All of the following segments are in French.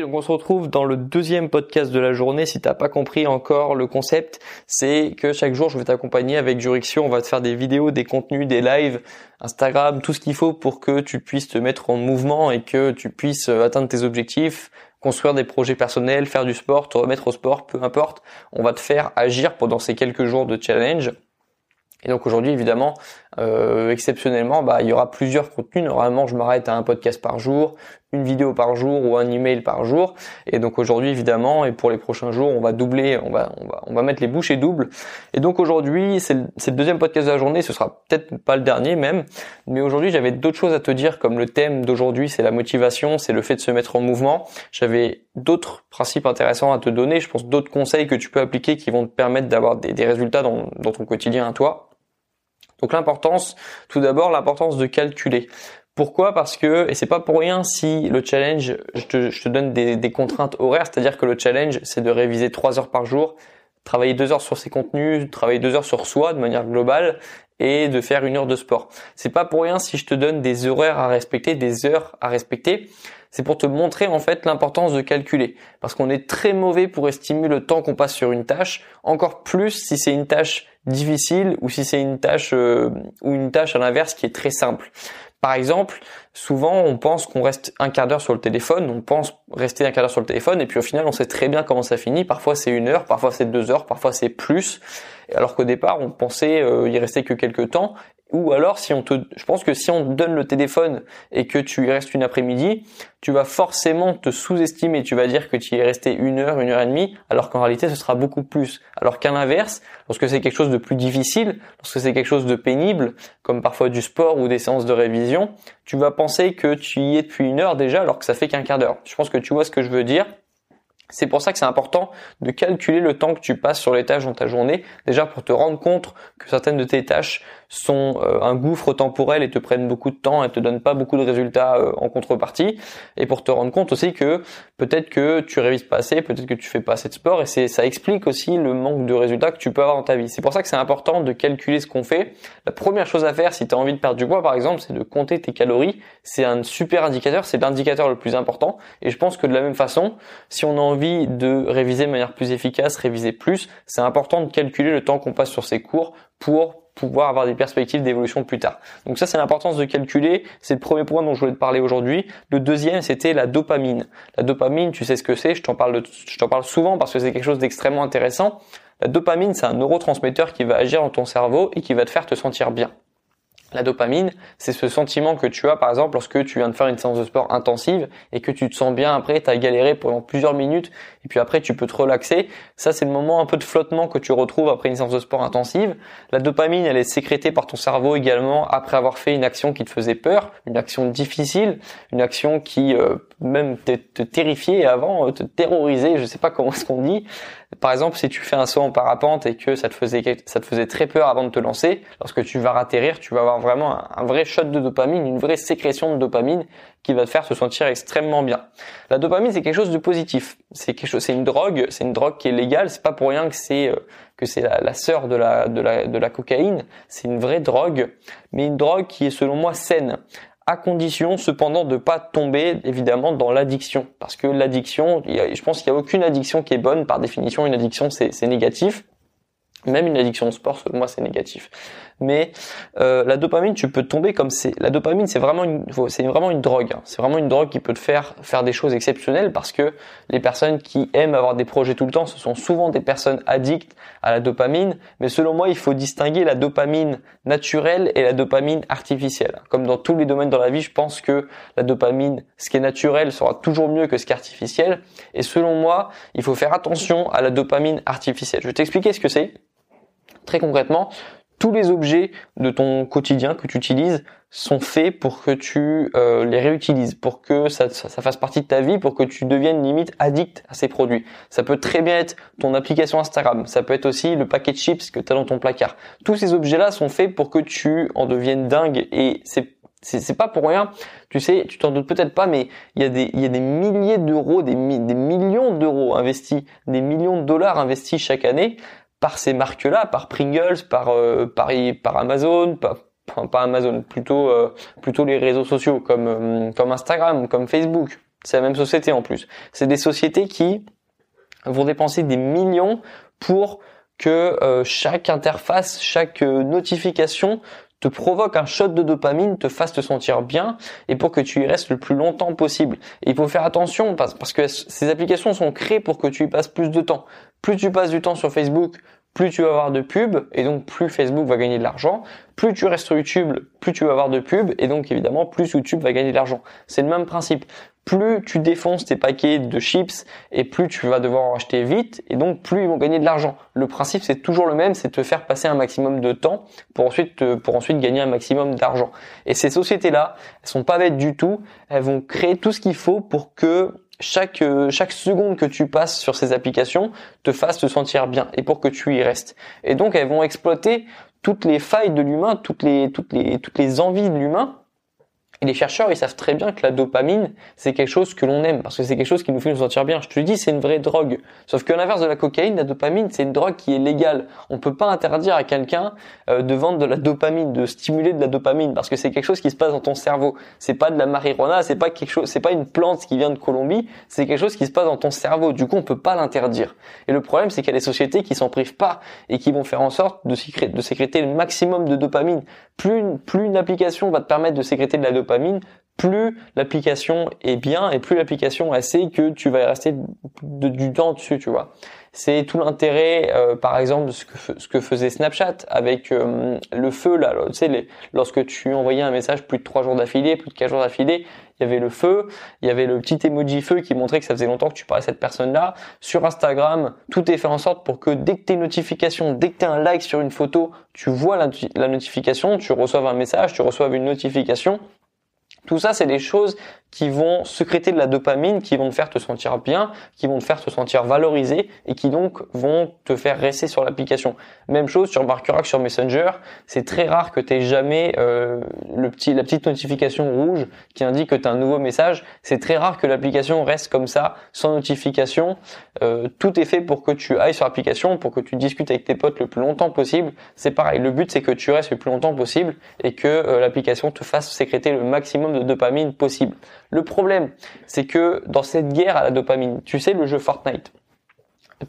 Donc on se retrouve dans le deuxième podcast de la journée. Si t'as pas compris encore le concept, c'est que chaque jour je vais t'accompagner avec Jurixion. On va te faire des vidéos, des contenus, des lives, Instagram, tout ce qu'il faut pour que tu puisses te mettre en mouvement et que tu puisses euh, atteindre tes objectifs, construire des projets personnels, faire du sport, te remettre au sport, peu importe. On va te faire agir pendant ces quelques jours de challenge. Et donc aujourd'hui, évidemment, euh, exceptionnellement, bah, il y aura plusieurs contenus. Normalement, je m'arrête à un podcast par jour, une vidéo par jour ou un email par jour. Et donc aujourd'hui, évidemment, et pour les prochains jours, on va doubler, on va, on va, on va mettre les bouchées doubles. Et donc aujourd'hui, c'est le, deuxième podcast de la journée. Ce sera peut-être pas le dernier même, mais aujourd'hui, j'avais d'autres choses à te dire, comme le thème d'aujourd'hui, c'est la motivation, c'est le fait de se mettre en mouvement. J'avais d'autres principes intéressants à te donner. Je pense d'autres conseils que tu peux appliquer qui vont te permettre d'avoir des, des résultats dans, dans ton quotidien à toi. Donc l'importance, tout d'abord l'importance de calculer. Pourquoi? Parce que, et c'est pas pour rien si le challenge, je te, donne des, contraintes horaires, c'est-à-dire que le challenge, c'est de réviser trois heures par jour, travailler deux heures sur ses contenus, travailler deux heures sur soi de manière globale, et de faire une heure de sport. C'est pas pour rien si je te donne des horaires à respecter, des heures à respecter. C'est pour te montrer en fait l'importance de calculer. Parce qu'on est très mauvais pour estimer le temps qu'on passe sur une tâche, encore plus si c'est une tâche difficile ou si c'est une tâche euh, ou une tâche à l'inverse qui est très simple. Par exemple, souvent on pense qu'on reste un quart d'heure sur le téléphone, on pense rester un quart d'heure sur le téléphone et puis au final on sait très bien comment ça finit. Parfois c'est une heure, parfois c'est deux heures, parfois c'est plus. Alors qu'au départ on pensait euh, y rester que quelques temps ou alors, si on te, je pense que si on te donne le téléphone et que tu y restes une après-midi, tu vas forcément te sous-estimer. Tu vas dire que tu y es resté une heure, une heure et demie, alors qu'en réalité, ce sera beaucoup plus. Alors qu'à l'inverse, lorsque c'est quelque chose de plus difficile, lorsque c'est quelque chose de pénible, comme parfois du sport ou des séances de révision, tu vas penser que tu y es depuis une heure déjà, alors que ça fait qu'un quart d'heure. Je pense que tu vois ce que je veux dire. C'est pour ça que c'est important de calculer le temps que tu passes sur les tâches dans ta journée, déjà pour te rendre compte que certaines de tes tâches sont euh, un gouffre temporel et te prennent beaucoup de temps et te donnent pas beaucoup de résultats euh, en contrepartie, et pour te rendre compte aussi que peut-être que tu révises pas assez, peut-être que tu fais pas assez de sport, et c'est ça explique aussi le manque de résultats que tu peux avoir dans ta vie. C'est pour ça que c'est important de calculer ce qu'on fait. La première chose à faire si tu as envie de perdre du poids par exemple, c'est de compter tes calories. C'est un super indicateur, c'est l'indicateur le plus important, et je pense que de la même façon, si on a envie de réviser de manière plus efficace, réviser plus, c'est important de calculer le temps qu'on passe sur ces cours pour pouvoir avoir des perspectives d'évolution plus tard. Donc ça, c'est l'importance de calculer. C'est le premier point dont je voulais te parler aujourd'hui. Le deuxième, c'était la dopamine. La dopamine, tu sais ce que c'est. Je t'en parle, je t'en parle souvent parce que c'est quelque chose d'extrêmement intéressant. La dopamine, c'est un neurotransmetteur qui va agir dans ton cerveau et qui va te faire te sentir bien. La dopamine, c'est ce sentiment que tu as par exemple lorsque tu viens de faire une séance de sport intensive et que tu te sens bien après, tu as galéré pendant plusieurs minutes et puis après tu peux te relaxer. Ça c'est le moment un peu de flottement que tu retrouves après une séance de sport intensive. La dopamine, elle est sécrétée par ton cerveau également après avoir fait une action qui te faisait peur, une action difficile, une action qui euh, même te, te terrifiait avant, euh, te terrorisait, je sais pas comment est-ce qu'on dit. Par exemple, si tu fais un saut en parapente et que ça te faisait ça te faisait très peur avant de te lancer, lorsque tu vas ratterrir, tu vas avoir vraiment un, vrai shot de dopamine, une vraie sécrétion de dopamine qui va te faire se sentir extrêmement bien. La dopamine, c'est quelque chose de positif. C'est quelque chose, c'est une drogue, c'est une drogue qui est légale. C'est pas pour rien que c'est euh, que c'est la, la sœur de la de la de la cocaïne. C'est une vraie drogue, mais une drogue qui est selon moi saine à condition cependant de pas tomber évidemment dans l'addiction. Parce que l'addiction je pense qu'il y a aucune addiction qui est bonne. Par définition une addiction c'est négatif. Même une addiction au sport, selon moi, c'est négatif. Mais euh, la dopamine, tu peux tomber comme c'est. La dopamine, c'est vraiment une, c'est vraiment une drogue. Hein. C'est vraiment une drogue qui peut te faire faire des choses exceptionnelles parce que les personnes qui aiment avoir des projets tout le temps, ce sont souvent des personnes addictes à la dopamine. Mais selon moi, il faut distinguer la dopamine naturelle et la dopamine artificielle. Comme dans tous les domaines dans la vie, je pense que la dopamine, ce qui est naturel, sera toujours mieux que ce qui est artificiel. Et selon moi, il faut faire attention à la dopamine artificielle. Je vais t'expliquer ce que c'est. Très concrètement, tous les objets de ton quotidien que tu utilises sont faits pour que tu euh, les réutilises, pour que ça, fasse partie de ta vie, pour que tu deviennes limite addict à ces produits. Ça peut très bien être ton application Instagram, ça peut être aussi le paquet de chips que tu as dans ton placard. Tous ces objets-là sont faits pour que tu en deviennes dingue et c'est c'est pas pour rien. Tu sais, tu t'en doutes peut-être pas, mais il y a des, il y a des milliers d'euros, des, des millions d'euros investis, des millions de dollars investis chaque année par ces marques-là, par Pringles, par euh, par, Amazon, pas Amazon, plutôt euh, plutôt les réseaux sociaux comme euh, comme Instagram, comme Facebook. C'est la même société en plus. C'est des sociétés qui vont dépenser des millions pour que euh, chaque interface, chaque notification te provoque un shot de dopamine, te fasse te sentir bien et pour que tu y restes le plus longtemps possible. Il faut faire attention parce, parce que ces applications sont créées pour que tu y passes plus de temps. Plus tu passes du temps sur Facebook, plus tu vas avoir de pubs et donc plus Facebook va gagner de l'argent. Plus tu restes sur YouTube, plus tu vas avoir de pubs et donc évidemment plus YouTube va gagner de l'argent. C'est le même principe. Plus tu défonces tes paquets de chips et plus tu vas devoir en acheter vite et donc plus ils vont gagner de l'argent. Le principe c'est toujours le même, c'est te faire passer un maximum de temps pour ensuite pour ensuite gagner un maximum d'argent. Et ces sociétés là, elles sont pas bêtes du tout, elles vont créer tout ce qu'il faut pour que chaque euh, chaque seconde que tu passes sur ces applications te fasse te sentir bien et pour que tu y restes. Et donc elles vont exploiter toutes les failles de l'humain, toutes les toutes les toutes les envies de l'humain et les chercheurs, ils savent très bien que la dopamine, c'est quelque chose que l'on aime, parce que c'est quelque chose qui nous fait nous sentir bien. Je te dis, c'est une vraie drogue. Sauf qu'à l'inverse de la cocaïne, la dopamine, c'est une drogue qui est légale. On peut pas interdire à quelqu'un euh, de vendre de la dopamine, de stimuler de la dopamine, parce que c'est quelque chose qui se passe dans ton cerveau. C'est pas de la marijuana, c'est pas quelque chose, c'est pas une plante qui vient de Colombie, c'est quelque chose qui se passe dans ton cerveau. Du coup, on peut pas l'interdire. Et le problème, c'est qu'il y a des sociétés qui s'en privent pas et qui vont faire en sorte de sécréter, le maximum de dopamine. Plus plus une application va te permettre de sécréter de la dopamine, plus l'application est bien et plus l'application assez que tu vas y rester du temps dessus, tu vois. C'est tout l'intérêt, euh, par exemple, ce que, ce que faisait Snapchat avec euh, le feu là. Lorsque tu envoyais un message plus de trois jours d'affilée, plus de quatre jours d'affilée, il y avait le feu, il y avait le petit emoji feu qui montrait que ça faisait longtemps que tu parlais à cette personne-là. Sur Instagram, tout est fait en sorte pour que dès que tu une notification, dès que tu un like sur une photo, tu vois la, la notification, tu reçoives un message, tu reçoives une notification tout ça, c'est des choses qui vont secréter de la dopamine, qui vont te faire te sentir bien, qui vont te faire te sentir valorisé et qui donc vont te faire rester sur l'application. Même chose, tu remarqueras que sur Messenger, c'est très rare que tu jamais euh, le petit, la petite notification rouge qui indique que tu as un nouveau message. C'est très rare que l'application reste comme ça, sans notification. Euh, tout est fait pour que tu ailles sur l'application, pour que tu discutes avec tes potes le plus longtemps possible. C'est pareil, le but c'est que tu restes le plus longtemps possible et que euh, l'application te fasse sécréter le maximum de dopamine possible. Le problème, c'est que dans cette guerre à la dopamine, tu sais le jeu Fortnite,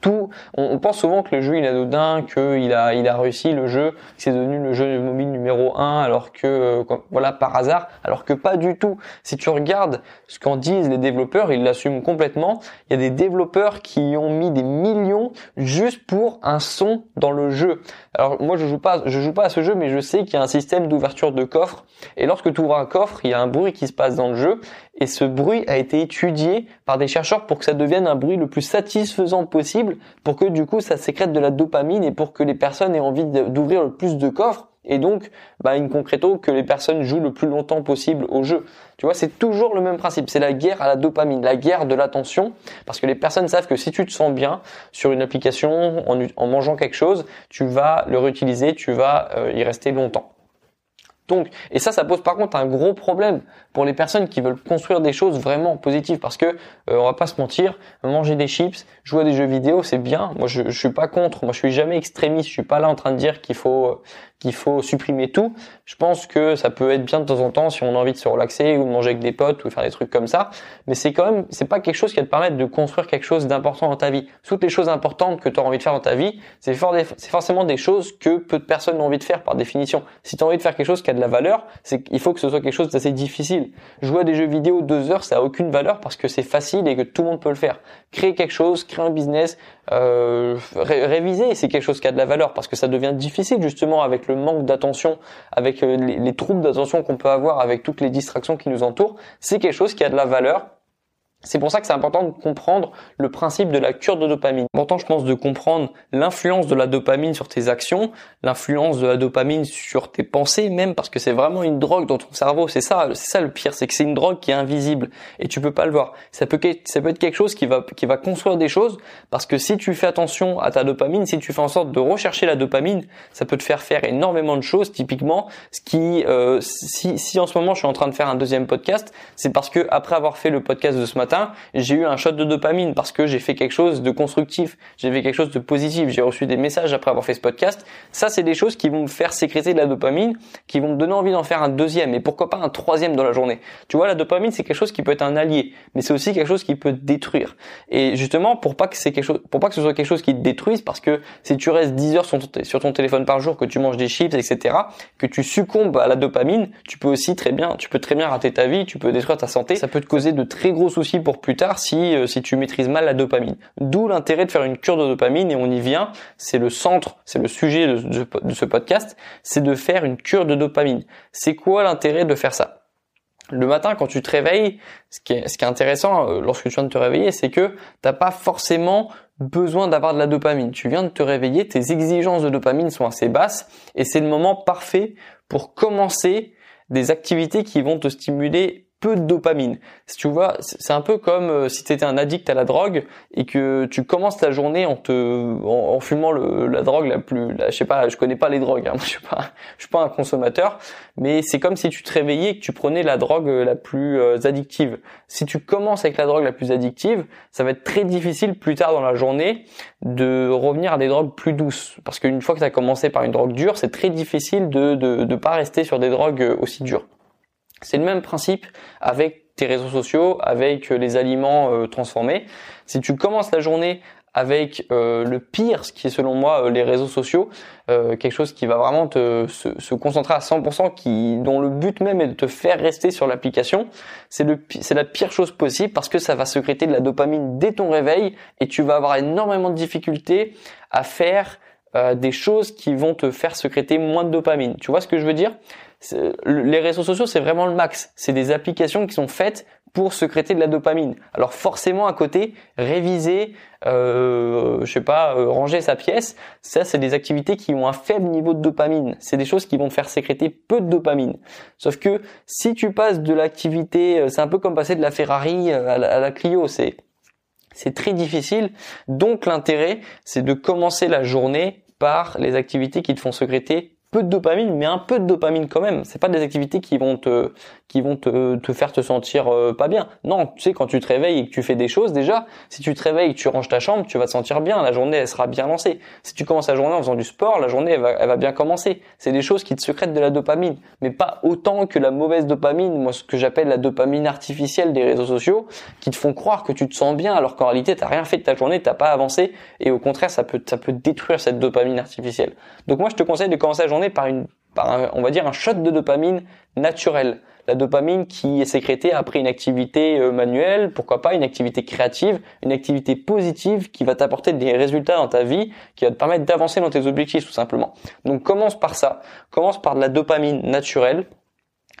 tout, on, pense souvent que le jeu il est anodin, qu'il a, il a réussi le jeu, c'est devenu le jeu mobile numéro un, alors que euh, voilà par hasard, alors que pas du tout. Si tu regardes ce qu'en disent les développeurs, ils l'assument complètement. Il y a des développeurs qui ont mis des millions juste pour un son dans le jeu. Alors moi je joue pas, je joue pas à ce jeu, mais je sais qu'il y a un système d'ouverture de coffre. Et lorsque tu ouvres un coffre, il y a un bruit qui se passe dans le jeu et ce bruit a été étudié par des chercheurs pour que ça devienne un bruit le plus satisfaisant possible, pour que du coup ça sécrète de la dopamine et pour que les personnes aient envie d'ouvrir le plus de coffres et donc bah in concreto que les personnes jouent le plus longtemps possible au jeu. Tu vois, c'est toujours le même principe, c'est la guerre à la dopamine, la guerre de l'attention parce que les personnes savent que si tu te sens bien sur une application en, mangeant quelque chose, tu vas le réutiliser, tu vas euh, y rester longtemps. Et ça, ça pose par contre un gros problème pour les personnes qui veulent construire des choses vraiment positives, parce que euh, on va pas se mentir, manger des chips, jouer à des jeux vidéo, c'est bien. Moi, je, je suis pas contre. Moi, je suis jamais extrémiste. Je suis pas là en train de dire qu'il faut qu'il faut supprimer tout. Je pense que ça peut être bien de temps en temps si on a envie de se relaxer ou de manger avec des potes ou faire des trucs comme ça. Mais c'est quand même, c'est pas quelque chose qui va te permettre de construire quelque chose d'important dans ta vie. Toutes les choses importantes que tu as envie de faire dans ta vie, c'est forcément des choses que peu de personnes ont envie de faire par définition. Si tu as envie de faire quelque chose qui a de la valeur, c'est qu'il faut que ce soit quelque chose d'assez difficile. Jouer à des jeux vidéo deux heures, ça a aucune valeur parce que c'est facile et que tout le monde peut le faire. Créer quelque chose, créer un business, euh, réviser, c'est quelque chose qui a de la valeur parce que ça devient difficile justement avec le manque d'attention, avec euh, les, les troubles d'attention qu'on peut avoir avec toutes les distractions qui nous entourent. C'est quelque chose qui a de la valeur c'est pour ça que c'est important de comprendre le principe de la cure de dopamine. Important, je pense, de comprendre l'influence de la dopamine sur tes actions, l'influence de la dopamine sur tes pensées, même parce que c'est vraiment une drogue dans ton cerveau. C'est ça, c'est ça le pire, c'est que c'est une drogue qui est invisible et tu peux pas le voir. Ça peut, être quelque chose qui va, qui va construire des choses parce que si tu fais attention à ta dopamine, si tu fais en sorte de rechercher la dopamine, ça peut te faire faire énormément de choses. Typiquement, ce qui, euh, si, si en ce moment je suis en train de faire un deuxième podcast, c'est parce que après avoir fait le podcast de ce matin matin, j'ai eu un shot de dopamine parce que j'ai fait quelque chose de constructif, j'ai fait quelque chose de positif, j'ai reçu des messages après avoir fait ce podcast. Ça, c'est des choses qui vont me faire sécréter de la dopamine, qui vont me donner envie d'en faire un deuxième et pourquoi pas un troisième dans la journée? Tu vois, la dopamine, c'est quelque chose qui peut être un allié, mais c'est aussi quelque chose qui peut détruire. Et justement, pour pas que c'est quelque chose, pour pas que ce soit quelque chose qui te détruise, parce que si tu restes 10 heures sur ton, sur ton téléphone par jour, que tu manges des chips, etc., que tu succombes à la dopamine, tu peux aussi très bien, tu peux très bien rater ta vie, tu peux détruire ta santé. Ça peut te causer de très gros soucis pour plus tard si euh, si tu maîtrises mal la dopamine. D'où l'intérêt de faire une cure de dopamine et on y vient. C'est le centre, c'est le sujet de, de ce podcast, c'est de faire une cure de dopamine. C'est quoi l'intérêt de faire ça? Le matin quand tu te réveilles, ce qui est, ce qui est intéressant euh, lorsque tu viens de te réveiller, c'est que t'as pas forcément besoin d'avoir de la dopamine. Tu viens de te réveiller, tes exigences de dopamine sont assez basses et c'est le moment parfait pour commencer des activités qui vont te stimuler peu de dopamine. Si tu vois, c'est un peu comme euh, si tu un addict à la drogue et que tu commences ta journée en te en, fumant la drogue la plus je sais pas, je connais pas les drogues hein, je suis pas suis pas un consommateur, mais c'est comme si tu te réveillais et que tu prenais la drogue euh, la plus euh, addictive. Si tu commences avec la drogue la plus addictive, ça va être très difficile plus tard dans la journée de revenir à des drogues plus douces parce qu'une fois que tu as commencé par une drogue dure, c'est très difficile de de de pas rester sur des drogues aussi dures. C'est le même principe avec tes réseaux sociaux, avec euh, les aliments euh, transformés. Si tu commences la journée avec euh, le pire, ce qui est selon moi les réseaux sociaux, quelque chose qui va vraiment te, se, concentrer à 100%, qui dont le but même est de te faire rester sur l'application, c'est le c'est la pire chose possible parce que ça va secréter de la dopamine dès ton réveil et tu vas avoir énormément de difficultés à faire des choses qui vont te faire secréter moins de dopamine. Tu vois ce que je veux dire? Les réseaux sociaux, c'est vraiment le max. C'est des applications qui sont faites pour secréter de la dopamine. Alors forcément à côté, réviser, euh, je sais pas, euh, ranger sa pièce, ça c'est des activités qui ont un faible niveau de dopamine. C'est des choses qui vont faire sécréter peu de dopamine. Sauf que si tu passes de l'activité, euh, c'est un peu comme passer de la Ferrari euh, à la, Clio, c'est c'est très difficile. Donc l'intérêt, c'est de commencer la journée par les activités qui te font secréter peu de dopamine, mais un peu de dopamine quand même. C'est pas des activités qui vont te qui te faire te sentir euh, pas bien. Non, tu sais quand tu te réveilles et que tu fais des choses déjà, si tu te réveilles et que tu ranges ta chambre, tu vas te sentir bien. La journée elle sera bien lancée. Si tu commences la journée en faisant du sport, la journée elle va, elle va bien commencer. C'est des choses qui te secrètent de la dopamine, mais pas autant que la mauvaise dopamine. Moi, ce que j'appelle la dopamine artificielle des réseaux sociaux, qui te font croire que tu te sens bien alors qu'en réalité t'as rien fait de ta journée, t'as pas avancé et au contraire ça peut ça peut détruire cette dopamine artificielle. Donc moi je te conseille de commencer la journée par une, on va dire un shot de dopamine naturel. La dopamine qui est sécrétée après une activité euh, manuelle, pourquoi pas une activité créative, une activité positive qui va t'apporter des résultats dans ta vie, qui va te permettre d'avancer dans tes objectifs tout simplement. Donc commence par ça, commence par de la dopamine naturelle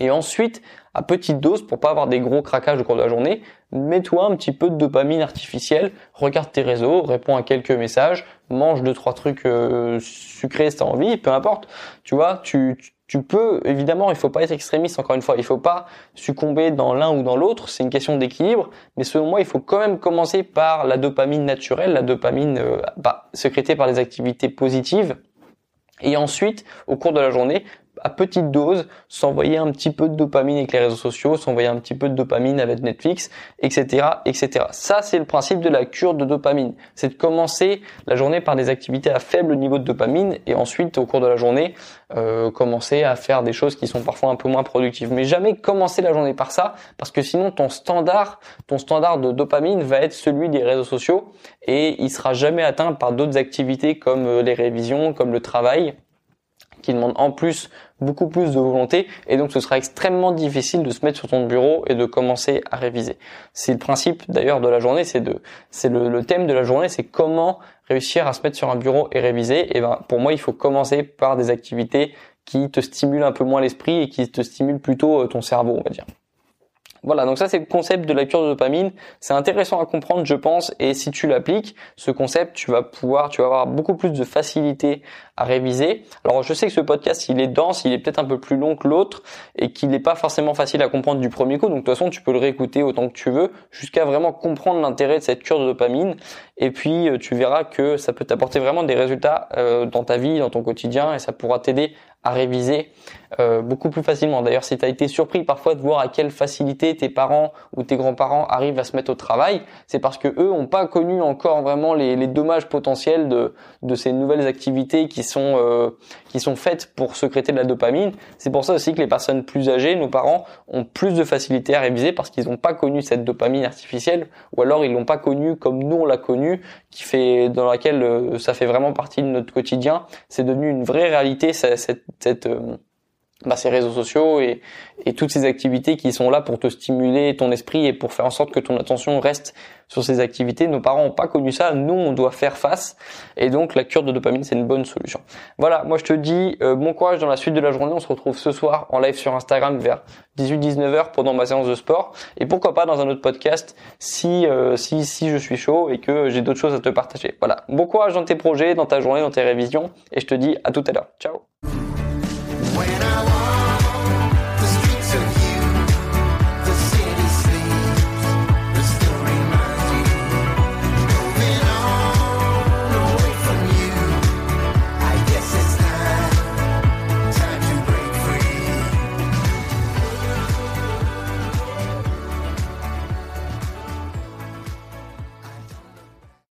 et ensuite, à petite dose, pour pas avoir des gros craquages au cours de la journée, mets-toi un petit peu de dopamine artificielle, regarde tes réseaux, réponds à quelques messages, mange deux trois trucs euh, sucrés si t'as envie, peu importe. Tu vois, tu, peux évidemment, il faut pas être extrémiste encore une fois, il faut pas succomber dans l'un ou dans l'autre, c'est une question d'équilibre, mais selon moi, il faut quand même commencer par la dopamine naturelle, la dopamine euh, bah, sécrétée par les activités positives. Et ensuite, au cours de la journée, à petite dose, s'envoyer un petit peu de dopamine avec les réseaux sociaux, s'envoyer un petit peu de dopamine avec Netflix, etc., etc. Ça, c'est le principe de la cure de dopamine. C'est de commencer la journée par des activités à faible niveau de dopamine et ensuite, au cours de la journée, euh, commencer à faire des choses qui sont parfois un peu moins productives. Mais jamais commencer la journée par ça, parce que sinon, ton standard, ton standard de dopamine va être celui des réseaux sociaux et il sera jamais atteint par d'autres activités comme euh, les révisions, comme le travail qui demande en plus beaucoup plus de volonté et donc ce sera extrêmement difficile de se mettre sur ton bureau et de commencer à réviser. C'est le principe d'ailleurs de la journée, c'est le, thème de la journée, c'est comment réussir à se mettre sur un bureau et réviser. Et ben pour moi, il faut commencer par des activités qui te stimulent un peu moins l'esprit et qui te stimulent plutôt euh, ton cerveau, on va dire. Voilà, donc ça c'est le concept de la cure de dopamine. C'est intéressant à comprendre, je pense, et si tu l'appliques, ce concept, tu vas pouvoir, tu vas avoir beaucoup plus de facilité à réviser. Alors je sais que ce podcast, il est dense, il est peut-être un peu plus long que l'autre, et qu'il n'est pas forcément facile à comprendre du premier coup. Donc de toute façon, tu peux le réécouter autant que tu veux, jusqu'à vraiment comprendre l'intérêt de cette cure de dopamine. Et puis euh, tu verras que ça peut t'apporter vraiment des résultats euh, dans ta vie, dans ton quotidien, et ça pourra t'aider à réviser euh, beaucoup plus facilement. D'ailleurs, si tu as été surpris parfois de voir à quelle facilité tes parents ou tes grands-parents arrivent à se mettre au travail, c'est parce que eux ont pas connu encore vraiment les, les dommages potentiels de, de ces nouvelles activités qui sont euh, qui sont faites pour secréter de la dopamine. C'est pour ça aussi que les personnes plus âgées, nos parents, ont plus de facilité à réviser parce qu'ils n'ont pas connu cette dopamine artificielle, ou alors ils l'ont pas connue comme nous on l'a connue, qui fait dans laquelle euh, ça fait vraiment partie de notre quotidien. C'est devenu une vraie réalité cette, euh, bah, ces réseaux sociaux et, et, toutes ces activités qui sont là pour te stimuler ton esprit et pour faire en sorte que ton attention reste sur ces activités. Nos parents n'ont pas connu ça, nous on doit faire face et donc la cure de dopamine c'est une bonne solution. Voilà, moi je te dis euh, bon courage dans la suite de la journée, on se retrouve ce soir en live sur Instagram vers 18-19 heures pendant ma séance de sport et pourquoi pas dans un autre podcast si euh, si si je suis chaud et que j'ai d'autres choses à te partager. Voilà, bon courage dans tes projets, dans ta journée, dans tes révisions et je te dis à tout à l'heure. Ciao